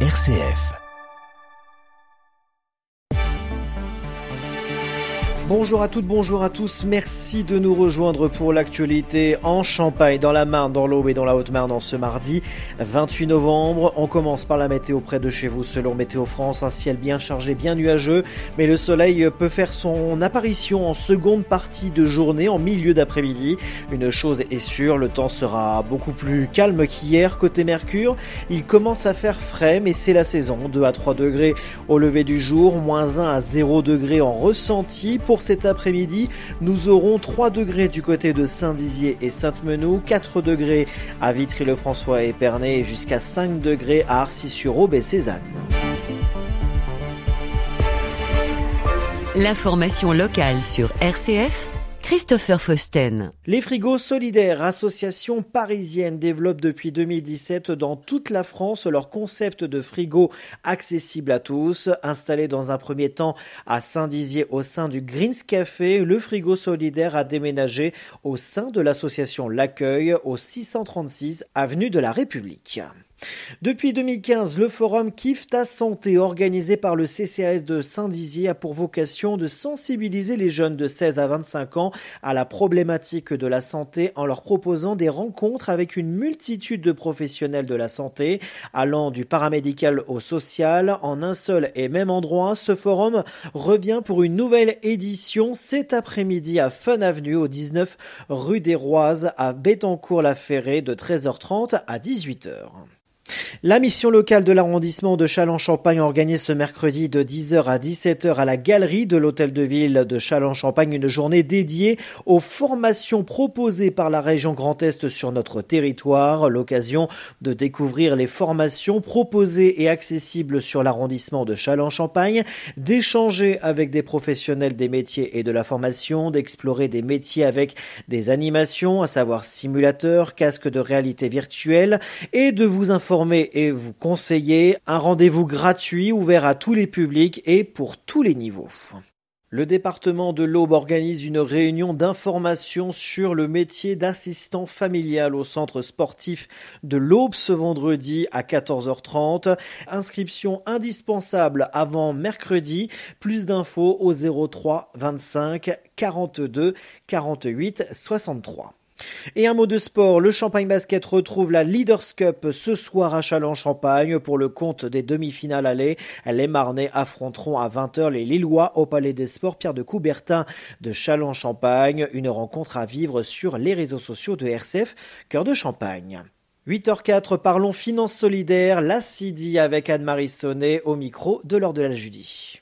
RCF. Bonjour à toutes, bonjour à tous. Merci de nous rejoindre pour l'actualité en Champagne, dans la Marne, dans l'Aube et dans la Haute-Marne en ce mardi 28 novembre. On commence par la météo près de chez vous selon Météo France. Un ciel bien chargé, bien nuageux, mais le soleil peut faire son apparition en seconde partie de journée, en milieu d'après-midi. Une chose est sûre, le temps sera beaucoup plus calme qu'hier côté Mercure. Il commence à faire frais, mais c'est la saison. 2 à 3 degrés au lever du jour, moins 1 à 0 degrés en ressenti. Cet après-midi, nous aurons 3 degrés du côté de Saint-Dizier et Sainte-Menou, 4 degrés à Vitry-le-François et Pernay et jusqu'à 5 degrés à Arcis-sur-Aube et Cézanne. L'information locale sur RCF Christopher Fausten. Les frigos solidaires, association parisienne, développent depuis 2017 dans toute la France leur concept de frigo accessible à tous. Installé dans un premier temps à Saint-Dizier au sein du Greens Café, le frigo solidaire a déménagé au sein de l'association L'Accueil au 636 avenue de la République. Depuis 2015, le forum Kif ta santé organisé par le CCAS de Saint-Dizier a pour vocation de sensibiliser les jeunes de 16 à 25 ans à la problématique de la santé en leur proposant des rencontres avec une multitude de professionnels de la santé allant du paramédical au social en un seul et même endroit. Ce forum revient pour une nouvelle édition cet après-midi à Fun Avenue au 19 rue des Roises à Bétancourt-la-Ferrée de 13h30 à 18h. La mission locale de l'arrondissement de Châlons-Champagne organise ce mercredi de 10h à 17h à la galerie de l'hôtel de ville de Châlons-Champagne une journée dédiée aux formations proposées par la région Grand Est sur notre territoire, l'occasion de découvrir les formations proposées et accessibles sur l'arrondissement de Châlons-Champagne, d'échanger avec des professionnels des métiers et de la formation, d'explorer des métiers avec des animations, à savoir simulateurs, casques de réalité virtuelle et de vous informer et vous conseiller un rendez-vous gratuit ouvert à tous les publics et pour tous les niveaux. Le département de l'Aube organise une réunion d'information sur le métier d'assistant familial au centre sportif de l'Aube ce vendredi à 14h30. Inscription indispensable avant mercredi. Plus d'infos au 03 25 42 48 63. Et un mot de sport, le Champagne Basket retrouve la Leaders Cup ce soir à Châlons-Champagne pour le compte des demi-finales allées. Les Marnais affronteront à 20h les Lillois au Palais des Sports Pierre de Coubertin de Châlons-Champagne. Une rencontre à vivre sur les réseaux sociaux de RCF, cœur de Champagne. 8h04, parlons finances solidaires, la CIDI avec Anne-Marie Sonnet au micro de l'ordre de la Judy.